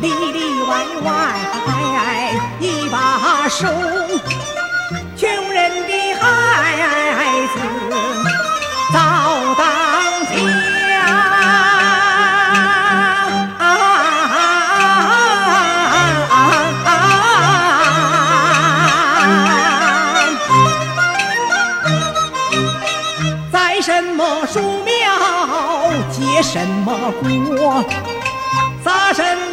里里外外一把手，穷人的孩子早当家。栽什么树苗结什么果。撒身。